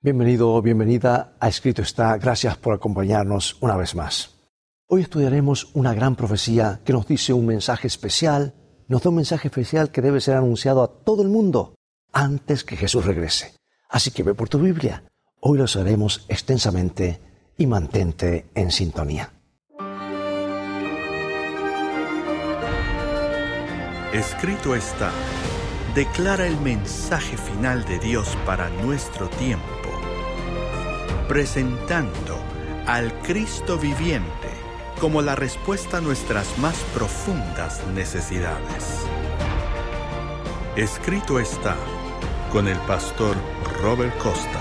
Bienvenido bienvenida a Escrito está. Gracias por acompañarnos una vez más. Hoy estudiaremos una gran profecía que nos dice un mensaje especial, nos da un mensaje especial que debe ser anunciado a todo el mundo antes que Jesús regrese. Así que ve por tu Biblia. Hoy lo haremos extensamente y mantente en sintonía. Escrito está. Declara el mensaje final de Dios para nuestro tiempo presentando al Cristo viviente como la respuesta a nuestras más profundas necesidades. Escrito está con el pastor Robert Costa.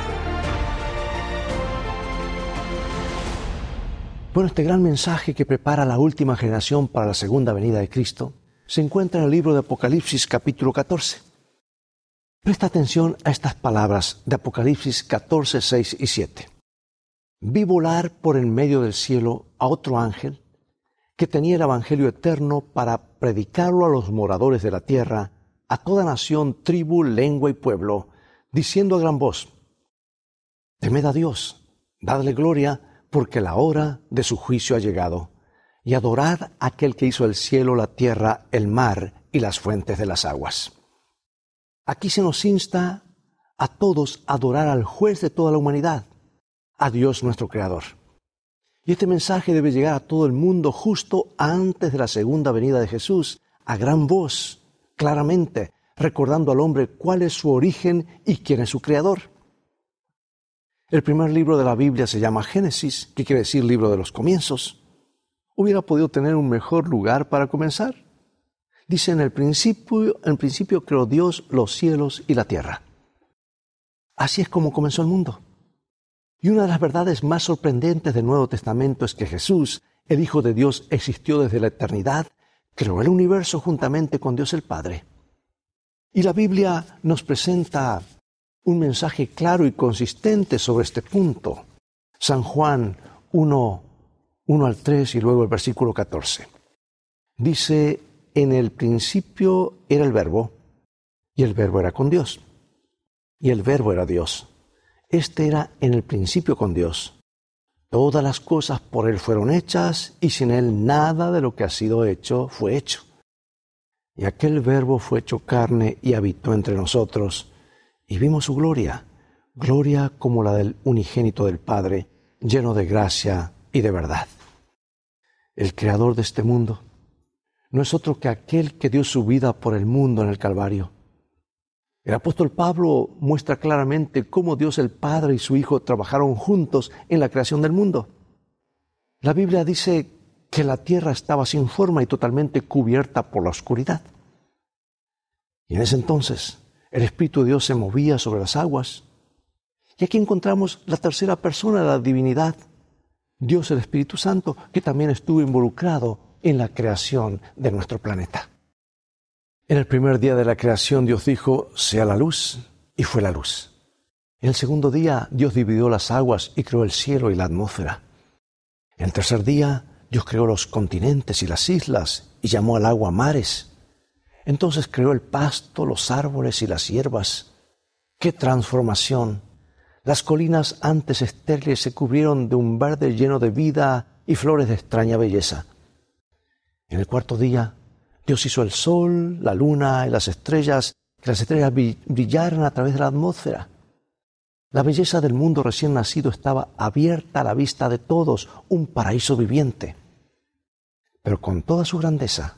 Bueno, este gran mensaje que prepara la última generación para la segunda venida de Cristo se encuentra en el libro de Apocalipsis capítulo 14. Presta atención a estas palabras de Apocalipsis 14, 6 y 7 vi volar por en medio del cielo a otro ángel que tenía el Evangelio eterno para predicarlo a los moradores de la tierra, a toda nación, tribu, lengua y pueblo, diciendo a gran voz, Temed a Dios, dadle gloria, porque la hora de su juicio ha llegado, y adorad a aquel que hizo el cielo, la tierra, el mar y las fuentes de las aguas. Aquí se nos insta a todos a adorar al juez de toda la humanidad, a Dios nuestro Creador. Y este mensaje debe llegar a todo el mundo justo antes de la segunda venida de Jesús, a gran voz, claramente, recordando al hombre cuál es su origen y quién es su Creador. El primer libro de la Biblia se llama Génesis, que quiere decir libro de los comienzos. Hubiera podido tener un mejor lugar para comenzar. Dice en el principio, en principio creó Dios los cielos y la tierra. Así es como comenzó el mundo. Y una de las verdades más sorprendentes del Nuevo Testamento es que Jesús, el Hijo de Dios, existió desde la eternidad, creó el universo juntamente con Dios el Padre. Y la Biblia nos presenta un mensaje claro y consistente sobre este punto. San Juan 1, 1 al 3 y luego el versículo 14. Dice, en el principio era el verbo, y el verbo era con Dios, y el verbo era Dios. Este era en el principio con Dios. Todas las cosas por Él fueron hechas y sin Él nada de lo que ha sido hecho fue hecho. Y aquel verbo fue hecho carne y habitó entre nosotros, y vimos su gloria, gloria como la del unigénito del Padre, lleno de gracia y de verdad. El creador de este mundo no es otro que aquel que dio su vida por el mundo en el Calvario el apóstol Pablo muestra claramente cómo Dios el Padre y su Hijo trabajaron juntos en la creación del mundo. La Biblia dice que la tierra estaba sin forma y totalmente cubierta por la oscuridad. Y en ese entonces el Espíritu de Dios se movía sobre las aguas. Y aquí encontramos la tercera persona de la divinidad, Dios el Espíritu Santo, que también estuvo involucrado en la creación de nuestro planeta. En el primer día de la creación Dios dijo, sea la luz, y fue la luz. En el segundo día Dios dividió las aguas y creó el cielo y la atmósfera. En el tercer día Dios creó los continentes y las islas y llamó al agua mares. Entonces creó el pasto, los árboles y las hierbas. ¡Qué transformación! Las colinas antes estériles se cubrieron de un verde lleno de vida y flores de extraña belleza. En el cuarto día Dios hizo el sol, la luna y las estrellas, que las estrellas brillaran a través de la atmósfera. La belleza del mundo recién nacido estaba abierta a la vista de todos, un paraíso viviente. Pero con toda su grandeza,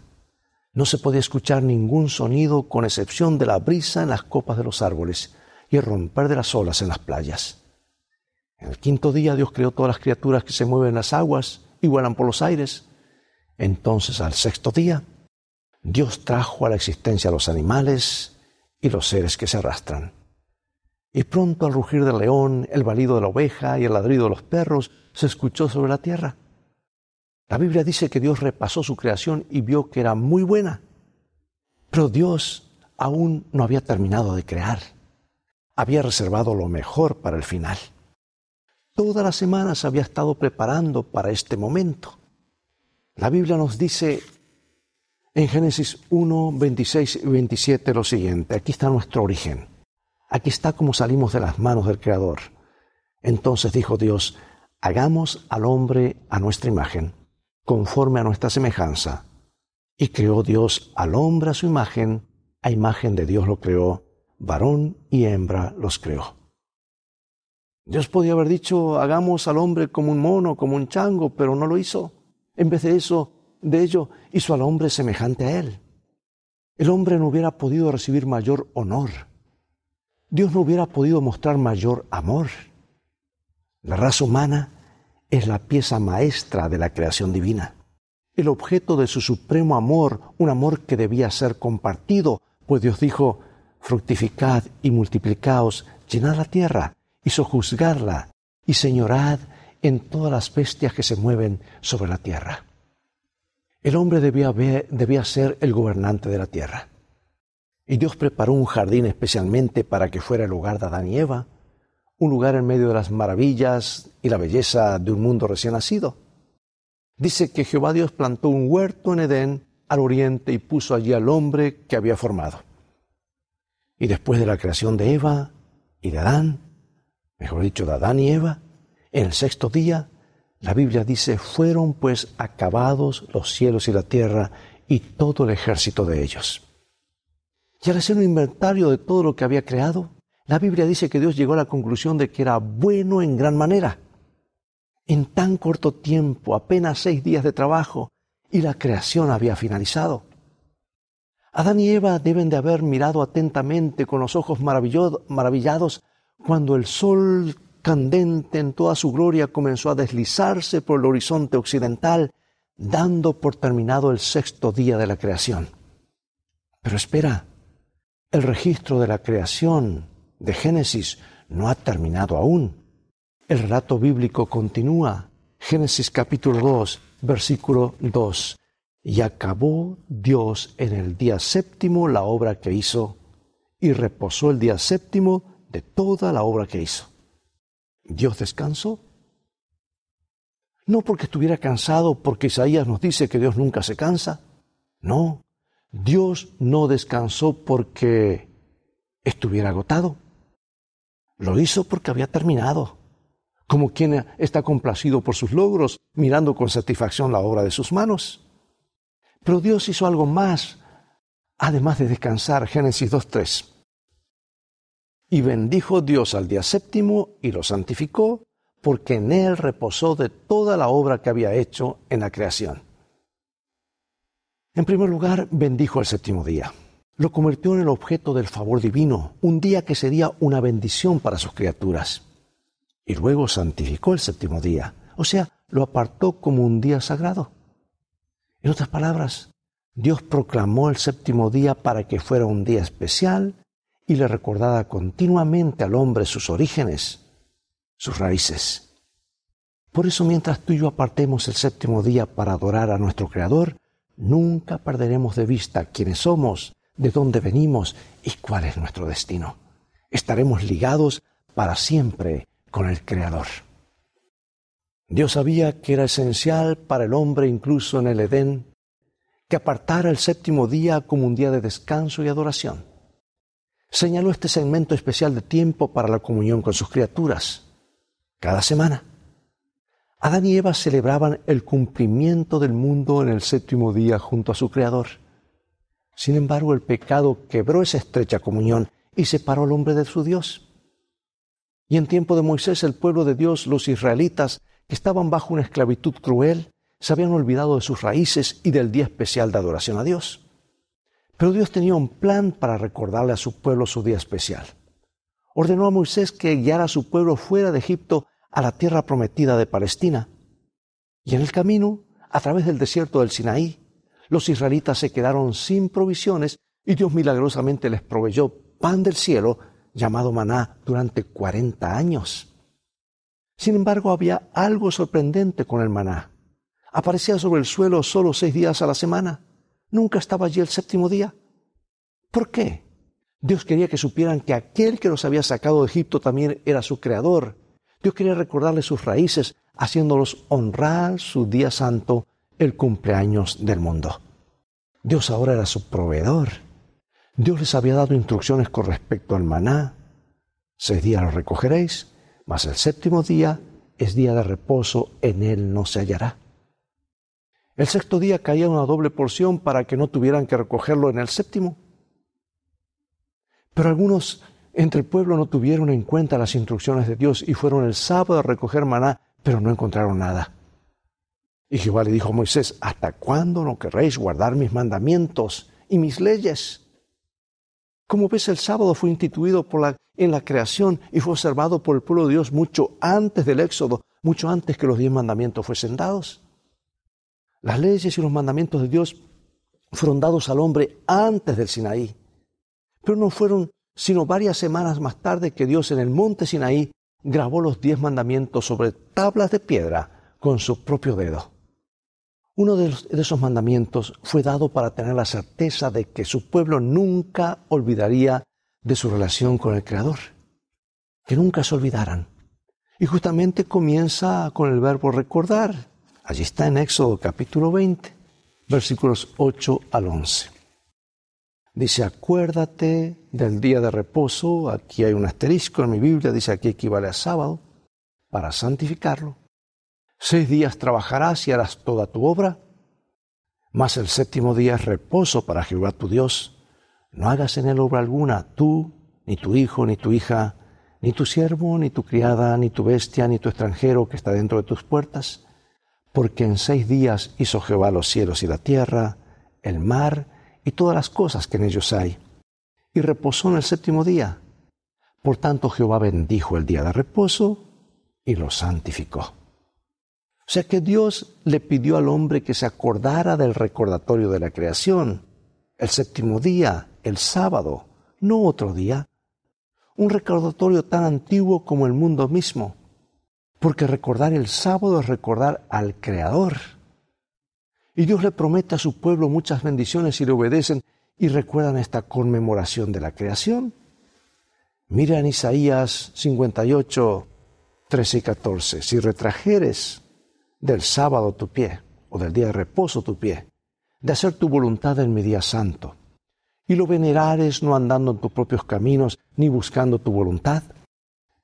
no se podía escuchar ningún sonido con excepción de la brisa en las copas de los árboles y el romper de las olas en las playas. En el quinto día Dios creó todas las criaturas que se mueven en las aguas y vuelan por los aires. Entonces al sexto día Dios trajo a la existencia a los animales y los seres que se arrastran. Y pronto al rugir del león, el balido de la oveja y el ladrido de los perros se escuchó sobre la tierra. La Biblia dice que Dios repasó su creación y vio que era muy buena. Pero Dios aún no había terminado de crear. Había reservado lo mejor para el final. Todas las semanas había estado preparando para este momento. La Biblia nos dice en Génesis 1, 26 y 27 lo siguiente. Aquí está nuestro origen. Aquí está cómo salimos de las manos del Creador. Entonces dijo Dios, hagamos al hombre a nuestra imagen, conforme a nuestra semejanza. Y creó Dios al hombre a su imagen, a imagen de Dios lo creó, varón y hembra los creó. Dios podía haber dicho, hagamos al hombre como un mono, como un chango, pero no lo hizo. En vez de eso, de ello, hizo al hombre semejante a él. El hombre no hubiera podido recibir mayor honor. Dios no hubiera podido mostrar mayor amor. La raza humana es la pieza maestra de la creación divina, el objeto de su supremo amor, un amor que debía ser compartido, pues Dios dijo, fructificad y multiplicaos, llenad la tierra y sojuzgarla y señorad en todas las bestias que se mueven sobre la tierra. El hombre debía, ser el gobernante de la tierra. Y Dios preparó un jardín especialmente para que fuera el hogar de Adán y Eva, un lugar en medio de las maravillas y la belleza de un mundo recién nacido. Dice que Jehová Dios plantó un huerto en Edén al oriente y puso allí al hombre que había formado. Y después de la creación de Eva y de Adán, mejor dicho, de Adán y Eva, en el sexto día, la Biblia dice, fueron pues acabados los cielos y la tierra y todo el ejército de ellos. Y al hacer un inventario de todo lo que había creado, la Biblia dice que Dios llegó a la conclusión de que era bueno en gran manera. En tan corto tiempo, apenas seis días de trabajo, y la creación había finalizado. Adán y Eva deben de haber mirado atentamente con los ojos maravillados cuando el sol candente en toda su gloria comenzó a deslizarse por el horizonte occidental, dando por terminado el sexto día de la creación. Pero espera, el registro de la creación de Génesis no ha terminado aún. El relato bíblico continúa. Génesis capítulo 2, versículo 2. Y acabó Dios en el día séptimo la obra que hizo, y reposó el día séptimo de toda la obra que hizo. Dios descansó. No porque estuviera cansado, porque Isaías nos dice que Dios nunca se cansa. No, Dios no descansó porque estuviera agotado. Lo hizo porque había terminado, como quien está complacido por sus logros, mirando con satisfacción la obra de sus manos. Pero Dios hizo algo más, además de descansar. Génesis 2.3. Y bendijo Dios al día séptimo y lo santificó, porque en él reposó de toda la obra que había hecho en la creación. En primer lugar, bendijo el séptimo día. Lo convirtió en el objeto del favor divino, un día que sería una bendición para sus criaturas. Y luego santificó el séptimo día, o sea, lo apartó como un día sagrado. En otras palabras, Dios proclamó el séptimo día para que fuera un día especial y le recordara continuamente al hombre sus orígenes, sus raíces. Por eso mientras tú y yo apartemos el séptimo día para adorar a nuestro Creador, nunca perderemos de vista quiénes somos, de dónde venimos y cuál es nuestro destino. Estaremos ligados para siempre con el Creador. Dios sabía que era esencial para el hombre, incluso en el Edén, que apartara el séptimo día como un día de descanso y adoración. Señaló este segmento especial de tiempo para la comunión con sus criaturas. Cada semana. Adán y Eva celebraban el cumplimiento del mundo en el séptimo día junto a su Creador. Sin embargo, el pecado quebró esa estrecha comunión y separó al hombre de su Dios. Y en tiempo de Moisés, el pueblo de Dios, los israelitas, que estaban bajo una esclavitud cruel, se habían olvidado de sus raíces y del día especial de adoración a Dios. Pero Dios tenía un plan para recordarle a su pueblo su día especial. Ordenó a Moisés que guiara a su pueblo fuera de Egipto a la tierra prometida de Palestina. Y en el camino, a través del desierto del Sinaí, los israelitas se quedaron sin provisiones y Dios milagrosamente les proveyó pan del cielo llamado maná durante cuarenta años. Sin embargo, había algo sorprendente con el maná. Aparecía sobre el suelo solo seis días a la semana. Nunca estaba allí el séptimo día. ¿Por qué? Dios quería que supieran que aquel que los había sacado de Egipto también era su creador. Dios quería recordarles sus raíces, haciéndolos honrar su día santo, el cumpleaños del mundo. Dios ahora era su proveedor. Dios les había dado instrucciones con respecto al maná. Seis días lo recogeréis, Mas el séptimo día es día de reposo, en él no se hallará. El sexto día caía una doble porción para que no tuvieran que recogerlo en el séptimo. Pero algunos entre el pueblo no tuvieron en cuenta las instrucciones de Dios y fueron el sábado a recoger maná, pero no encontraron nada. Y Jehová le dijo a Moisés, ¿hasta cuándo no querréis guardar mis mandamientos y mis leyes? Como ves, el sábado fue instituido en la creación y fue observado por el pueblo de Dios mucho antes del Éxodo, mucho antes que los diez mandamientos fuesen dados. Las leyes y los mandamientos de Dios fueron dados al hombre antes del Sinaí, pero no fueron sino varias semanas más tarde que Dios en el monte Sinaí grabó los diez mandamientos sobre tablas de piedra con su propio dedo. Uno de, esos mandamientos fue dado para tener la certeza de que su pueblo nunca olvidaría de su relación con el Creador, que nunca se olvidaran. Y justamente comienza con el verbo recordar. Allí está en Éxodo capítulo 20, versículos 8 al 11. Dice, acuérdate del día de reposo, aquí hay un asterisco en mi Biblia, dice aquí equivale a sábado, para santificarlo. Seis días trabajarás y harás toda tu obra, mas el séptimo día es reposo para Jehová tu Dios. No hagas en él obra alguna, tú, ni tu hijo, ni tu hija, ni tu siervo, ni tu criada, ni tu bestia, ni tu extranjero que está dentro de tus puertas, porque en seis días hizo Jehová los cielos y la tierra, el mar y todas las cosas que en ellos hay, y reposó en el séptimo día. Por tanto Jehová bendijo el día de reposo y lo santificó. O sea que Dios le pidió al hombre que se acordara del recordatorio de la creación, el séptimo día, el sábado, no otro día. Un recordatorio tan antiguo como el mundo mismo, porque recordar el sábado es recordar al Creador. Y Dios le promete a su pueblo muchas bendiciones si le obedecen y recuerdan esta conmemoración de la creación. Mira en Isaías 58, 13 y 14. Si retrajeres del sábado tu pie, o del día de reposo tu pie, de hacer tu voluntad en mi día santo, y lo venerares no andando en tus propios caminos, ni buscando tu voluntad,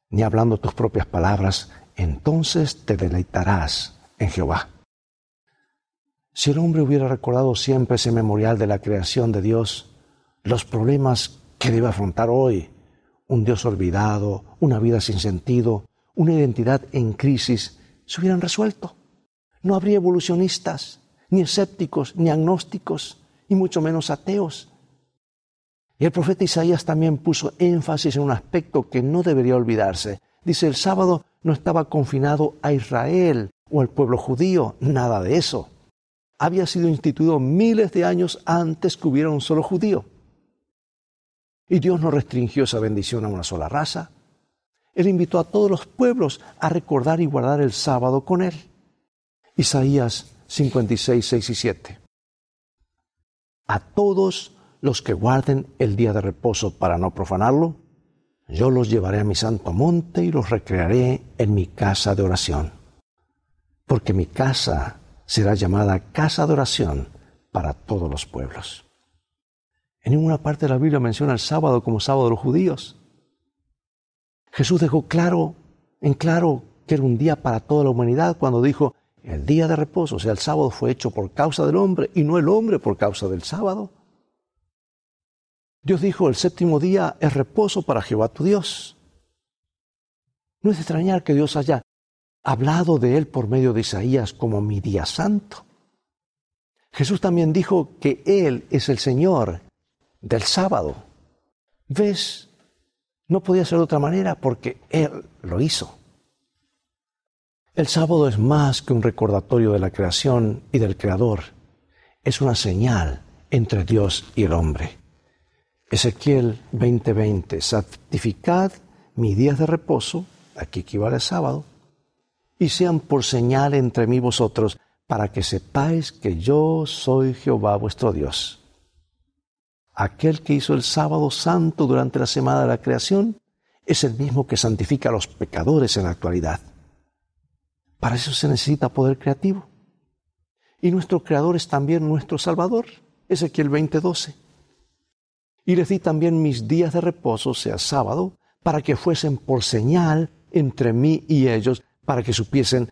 ni hablando tus propias palabras, entonces te deleitarás en Jehová. Si el hombre hubiera recordado siempre ese memorial de la creación de Dios, los problemas que debe afrontar hoy, un Dios olvidado, una vida sin sentido, una identidad en crisis, se hubieran resuelto no habría evolucionistas, ni escépticos, ni agnósticos, y mucho menos ateos. Y el profeta Isaías también puso énfasis en un aspecto que no debería olvidarse. Dice, el sábado no estaba confinado a Israel o al pueblo judío, nada de eso. Había sido instituido miles de años antes que hubiera un solo judío. Y Dios no restringió esa bendición a una sola raza. Él invitó a todos los pueblos a recordar y guardar el sábado con Él. Isaías 56, 6 y 7. A todos los que guarden el día de reposo para no profanarlo, yo los llevaré a mi santo monte y los recrearé en mi casa de oración. Porque mi casa será llamada casa de oración para todos los pueblos. En ninguna parte de la Biblia menciona el sábado como sábado de los judíos. Jesús dejó claro, en claro, que era un día para toda la humanidad cuando dijo, el día de reposo, o sea, el sábado fue hecho por causa del hombre y no el hombre por causa del sábado. Dios dijo, el séptimo día es reposo para Jehová tu Dios. No es extrañar que Dios haya hablado de él por medio de Isaías como mi día santo. Jesús también dijo que Él es el Señor del sábado. ¿Ves? No podía ser de otra manera porque Él lo hizo. El sábado es más que un recordatorio de la creación y del Creador. Es una señal entre Dios y el hombre. Ezequiel 20:20, santificad mis días de reposo, aquí equivale a sábado, y sean por señal entre mí vosotros, para que sepáis que yo soy Jehová vuestro Dios. Aquel que hizo el sábado santo durante la semana de la creación es el mismo que santifica a los pecadores en la actualidad. Para eso se necesita poder creativo. Y nuestro Creador es también nuestro Salvador. Ezequiel 20:12. Y les di también mis días de reposo, sea sábado, para que fuesen por señal entre mí y ellos para que supiesen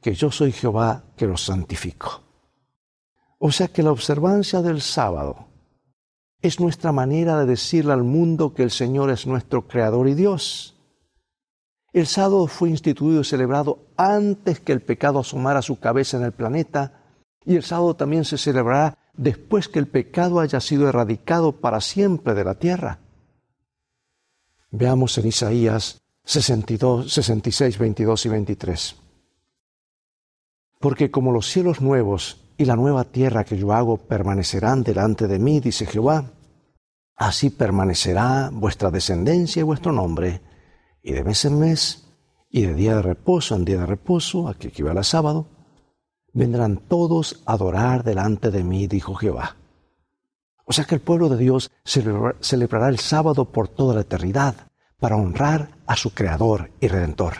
que yo soy Jehová que los santifico. O sea que la observancia del sábado es nuestra manera de decirle al mundo que el Señor es nuestro Creador y Dios. El sábado fue instituido y celebrado antes que el pecado asomara su cabeza en el planeta y el sábado también se celebrará después que el pecado haya sido erradicado para siempre de la tierra. Veamos en Isaías 62, 66, 22 y 23. Porque como los cielos nuevos y la nueva tierra que yo hago permanecerán delante de mí, dice Jehová, así permanecerá vuestra descendencia y vuestro nombre, y de mes en mes, y de día de reposo en día de reposo, aquí equivale a sábado, vendrán todos a adorar delante de mí, dijo Jehová. O sea que el pueblo de Dios celebrará el sábado por toda la eternidad para honrar a su Creador y Redentor.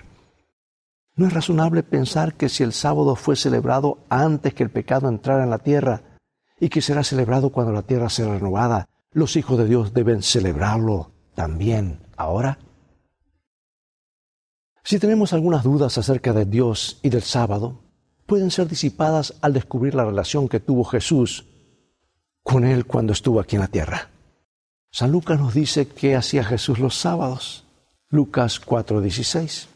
No es razonable pensar que si el sábado fue celebrado antes que el pecado entrara en la tierra y que será celebrado cuando la tierra será renovada, los hijos de Dios deben celebrarlo también ahora. Si tenemos algunas dudas acerca de Dios y del sábado, pueden ser disipadas al descubrir la relación que tuvo Jesús con Él cuando estuvo aquí en la tierra. San Lucas nos dice qué hacía Jesús los sábados. Lucas 4:16.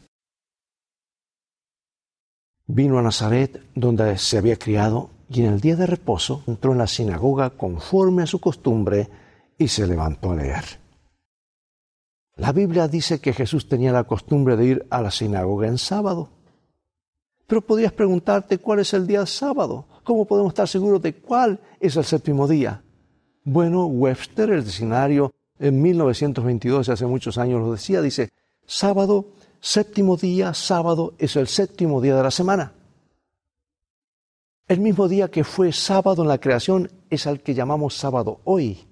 Vino a Nazaret, donde se había criado, y en el día de reposo entró en la sinagoga conforme a su costumbre y se levantó a leer. La Biblia dice que Jesús tenía la costumbre de ir a la sinagoga en sábado. Pero podrías preguntarte cuál es el día sábado. ¿Cómo podemos estar seguros de cuál es el séptimo día? Bueno, Webster, el diccionario en 1922, hace muchos años lo decía, dice, sábado, séptimo día, sábado es el séptimo día de la semana. El mismo día que fue sábado en la creación es al que llamamos sábado hoy.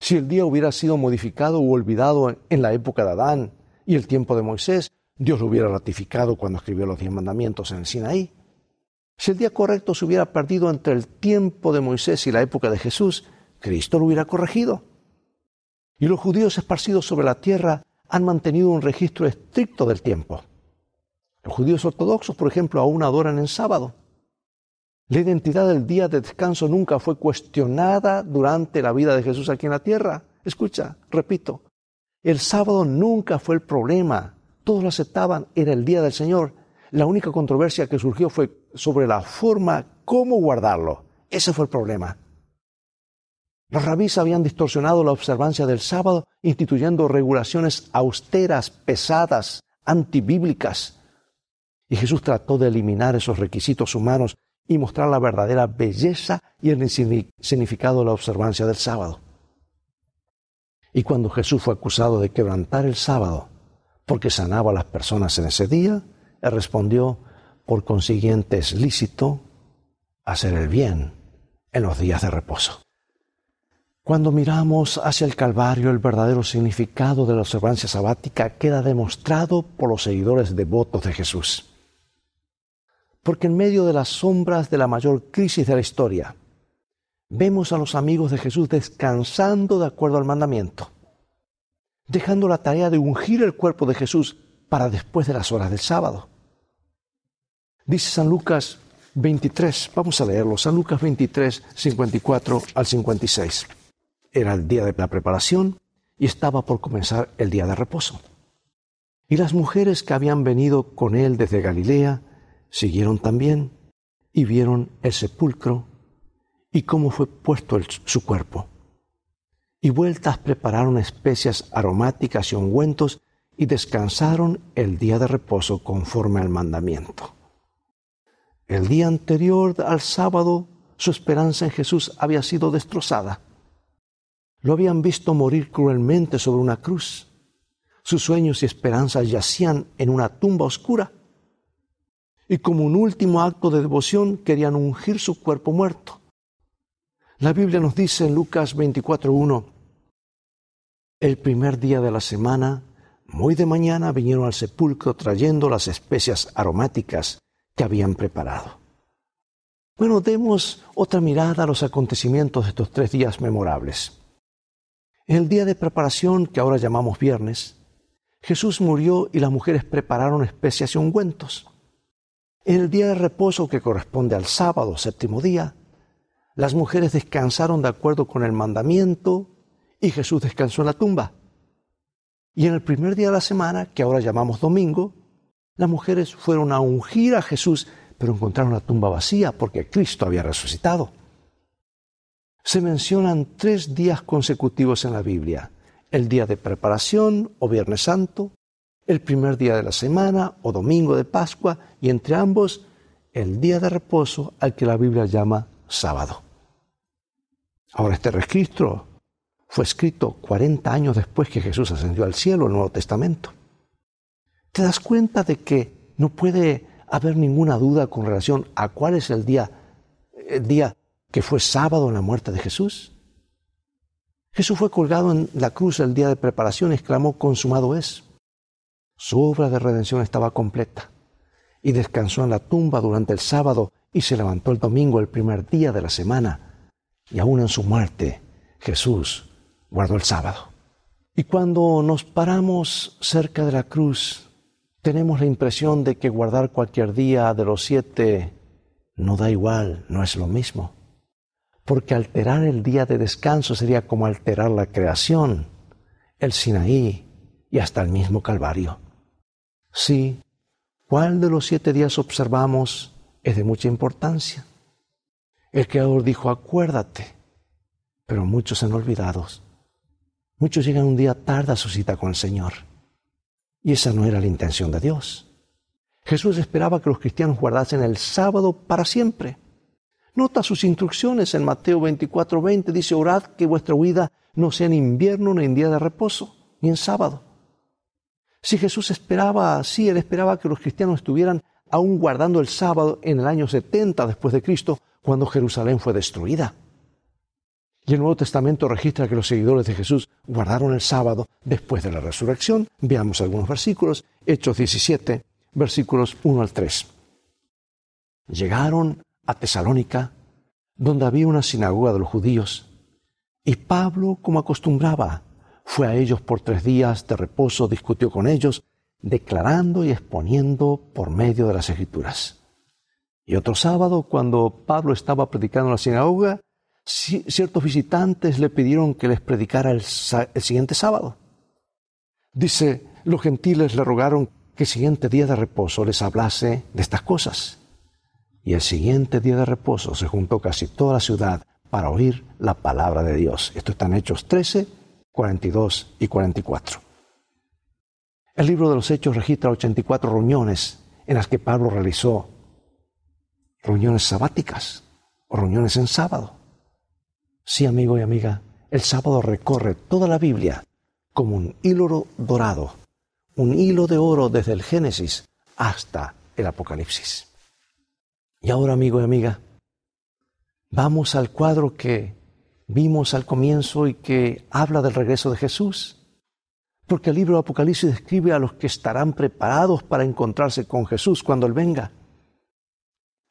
Si el día hubiera sido modificado o olvidado en la época de Adán y el tiempo de Moisés, Dios lo hubiera ratificado cuando escribió los diez mandamientos en el Sinaí. Si el día correcto se hubiera perdido entre el tiempo de Moisés y la época de Jesús, Cristo lo hubiera corregido. Y los judíos esparcidos sobre la tierra han mantenido un registro estricto del tiempo. Los judíos ortodoxos, por ejemplo, aún adoran en sábado. La identidad del día de descanso nunca fue cuestionada durante la vida de Jesús aquí en la tierra. Escucha, repito, el sábado nunca fue el problema todos lo aceptaban, era el día del Señor. La única controversia que surgió fue sobre la forma, cómo guardarlo. Ese fue el problema. Los rabís habían distorsionado la observancia del sábado, instituyendo regulaciones austeras, pesadas, antibíblicas. Y Jesús trató de eliminar esos requisitos humanos y mostrar la verdadera belleza y el significado de la observancia del sábado. Y cuando Jesús fue acusado de quebrantar el sábado, porque sanaba a las personas en ese día, él respondió, por consiguiente es lícito hacer el bien en los días de reposo. Cuando miramos hacia el Calvario, el verdadero significado de la observancia sabática queda demostrado por los seguidores devotos de Jesús. Porque en medio de las sombras de la mayor crisis de la historia, vemos a los amigos de Jesús descansando de acuerdo al mandamiento dejando la tarea de ungir el cuerpo de Jesús para después de las horas del sábado. Dice San Lucas 23, vamos a leerlo, San Lucas 23, 54 al 56. Era el día de la preparación y estaba por comenzar el día de reposo. Y las mujeres que habían venido con él desde Galilea siguieron también y vieron el sepulcro y cómo fue puesto su cuerpo y vueltas prepararon especias aromáticas y ungüentos y descansaron el día de reposo conforme al mandamiento. El día anterior al sábado su esperanza en Jesús había sido destrozada. Lo habían visto morir cruelmente sobre una cruz. Sus sueños y esperanzas yacían en una tumba oscura. Y como un último acto de devoción querían ungir su cuerpo muerto. La Biblia nos dice en Lucas 24.1, el primer día de la semana, muy de mañana vinieron al sepulcro trayendo las especias aromáticas que habían preparado. Bueno, demos otra mirada a los acontecimientos de estos tres días memorables. En el día de preparación, que ahora llamamos viernes, Jesús murió y las mujeres prepararon especias y ungüentos. En el día de reposo que corresponde al sábado, séptimo día, las mujeres descansaron de acuerdo con el mandamiento y Jesús descansó en la tumba. Y en el primer día de la semana, que ahora llamamos domingo, las mujeres fueron a ungir a Jesús, pero encontraron la tumba vacía porque Cristo había resucitado. Se mencionan tres días consecutivos en la Biblia el día de preparación o Viernes Santo, el primer día de la semana o domingo de Pascua y entre ambos el día de reposo al que la Biblia llama sábado. Ahora este registro fue escrito 40 años después que Jesús ascendió al cielo, el Nuevo Testamento. ¿Te das cuenta de que no puede haber ninguna duda con relación a cuál es el día, el día que fue sábado en la muerte de Jesús? Jesús fue colgado en la cruz el día de preparación y exclamó, consumado es. Su obra de redención estaba completa y descansó en la tumba durante el sábado y se levantó el domingo, el primer día de la semana. Y aún en su muerte, Jesús guardó el sábado. Y cuando nos paramos cerca de la cruz, tenemos la impresión de que guardar cualquier día de los siete no da igual, no es lo mismo porque alterar el día de descanso sería como alterar la creación, el Sinaí y hasta el mismo Calvario. Sí, ¿cuál de los siete días observamos es de mucha importancia? El Creador dijo, acuérdate, pero muchos han olvidado. Muchos llegan un día tarde a su cita con el Señor. Y esa no era la intención de Dios. Jesús esperaba que los cristianos guardasen el sábado para siempre. Nota sus instrucciones en Mateo 24, 20. Dice, orad que vuestra huida no sea en invierno ni en día de reposo, ni en sábado. Si Jesús esperaba así, él esperaba que los cristianos estuvieran aún guardando el sábado en el año 70 después de Cristo, cuando Jerusalén fue destruida. Y el Nuevo Testamento registra que los seguidores de Jesús guardaron el sábado después de la resurrección. Veamos algunos versículos. Hechos 17, versículos 1 al 3. Llegaron a Tesalónica, donde había una sinagoga de los judíos. Y Pablo, como acostumbraba, fue a ellos por tres días de reposo, discutió con ellos, declarando y exponiendo por medio de las escrituras. Y otro sábado, cuando Pablo estaba predicando en la sinagoga, ciertos visitantes le pidieron que les predicara el, siguiente sábado. Dice, los gentiles le rogaron que el siguiente día de reposo les hablase de estas cosas y el siguiente día de reposo se juntó casi toda la ciudad para oír la palabra de Dios. Esto está en Hechos 13, 42 y 44. El libro de los Hechos registra 84 reuniones en las que Pablo realizó reuniones sabáticas o reuniones en sábado. Sí, amigo y amiga, el sábado recorre toda la Biblia como un hilo dorado, un hilo de oro desde el Génesis hasta el Apocalipsis. Y ahora, amigo y amiga, vamos al cuadro que vimos al comienzo y que habla del regreso de Jesús. Porque el libro de Apocalipsis describe a los que estarán preparados para encontrarse con Jesús cuando Él venga.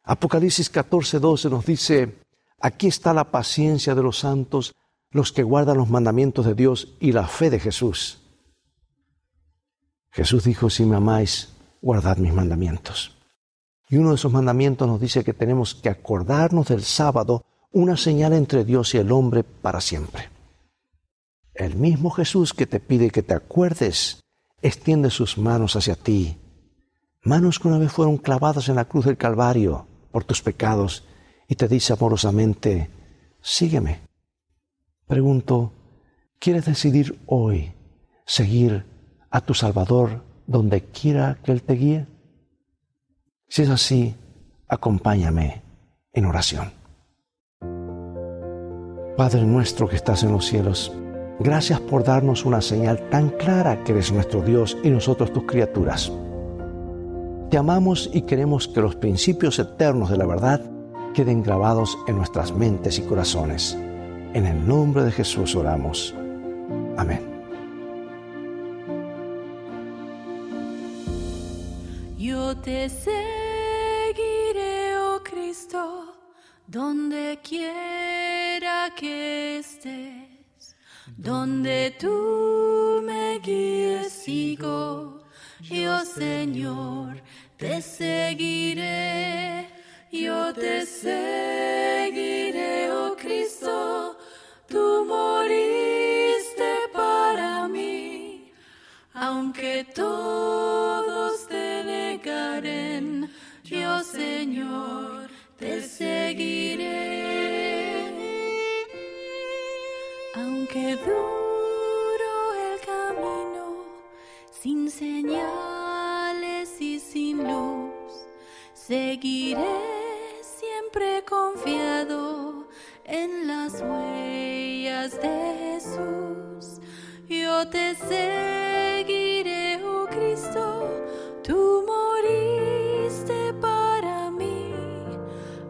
Apocalipsis 14, 12 nos dice, aquí está la paciencia de los santos, los que guardan los mandamientos de Dios y la fe de Jesús. Jesús dijo, si me amáis, guardad mis mandamientos. Y uno de esos mandamientos nos dice que tenemos que acordarnos del sábado, una señal entre Dios y el hombre para siempre. El mismo Jesús que te pide que te acuerdes, extiende sus manos hacia ti, manos que una vez fueron clavadas en la cruz del Calvario por tus pecados, y te dice amorosamente, sígueme. Pregunto, ¿quieres decidir hoy seguir a tu Salvador donde quiera que Él te guíe? Si es así, acompáñame en oración. Padre nuestro que estás en los cielos, gracias por darnos una señal tan clara que eres nuestro Dios y nosotros tus criaturas. Te amamos y queremos que los principios eternos de la verdad queden grabados en nuestras mentes y corazones. En el nombre de Jesús oramos. Amén. Yo te sé donde quiera que estés, donde tú me guíes sigo. Yo, Señor, te seguiré. Yo te seguiré, oh Cristo. Tú moriste para mí, aunque todos te negaren. Yo, Señor, te seguiré. Aunque duro el camino, sin señales y sin luz, seguiré siempre confiado en las huellas de Jesús. Yo te seguiré, oh Cristo, tú moriste para mí,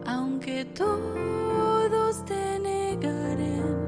aunque todos te negaren,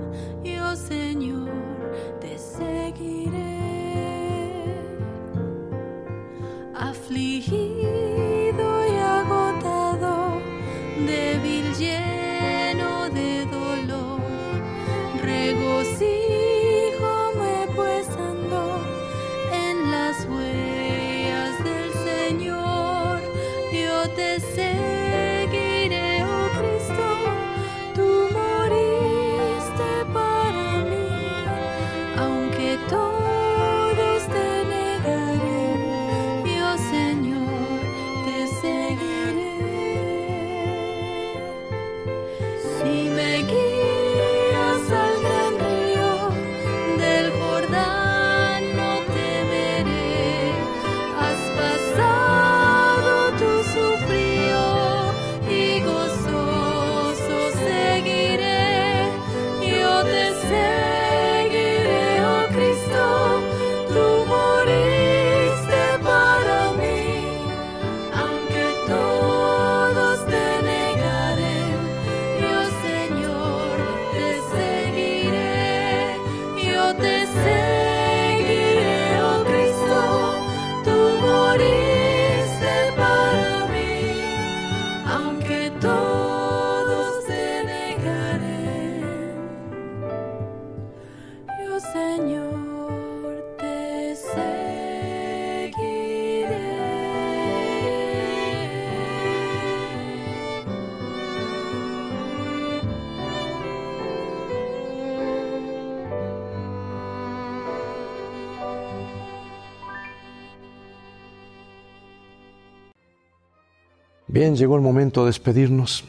Bien, llegó el momento de despedirnos.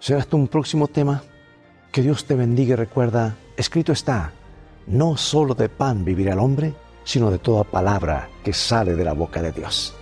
Será hasta un próximo tema. Que Dios te bendiga y recuerda, escrito está, no solo de pan vivirá el hombre, sino de toda palabra que sale de la boca de Dios.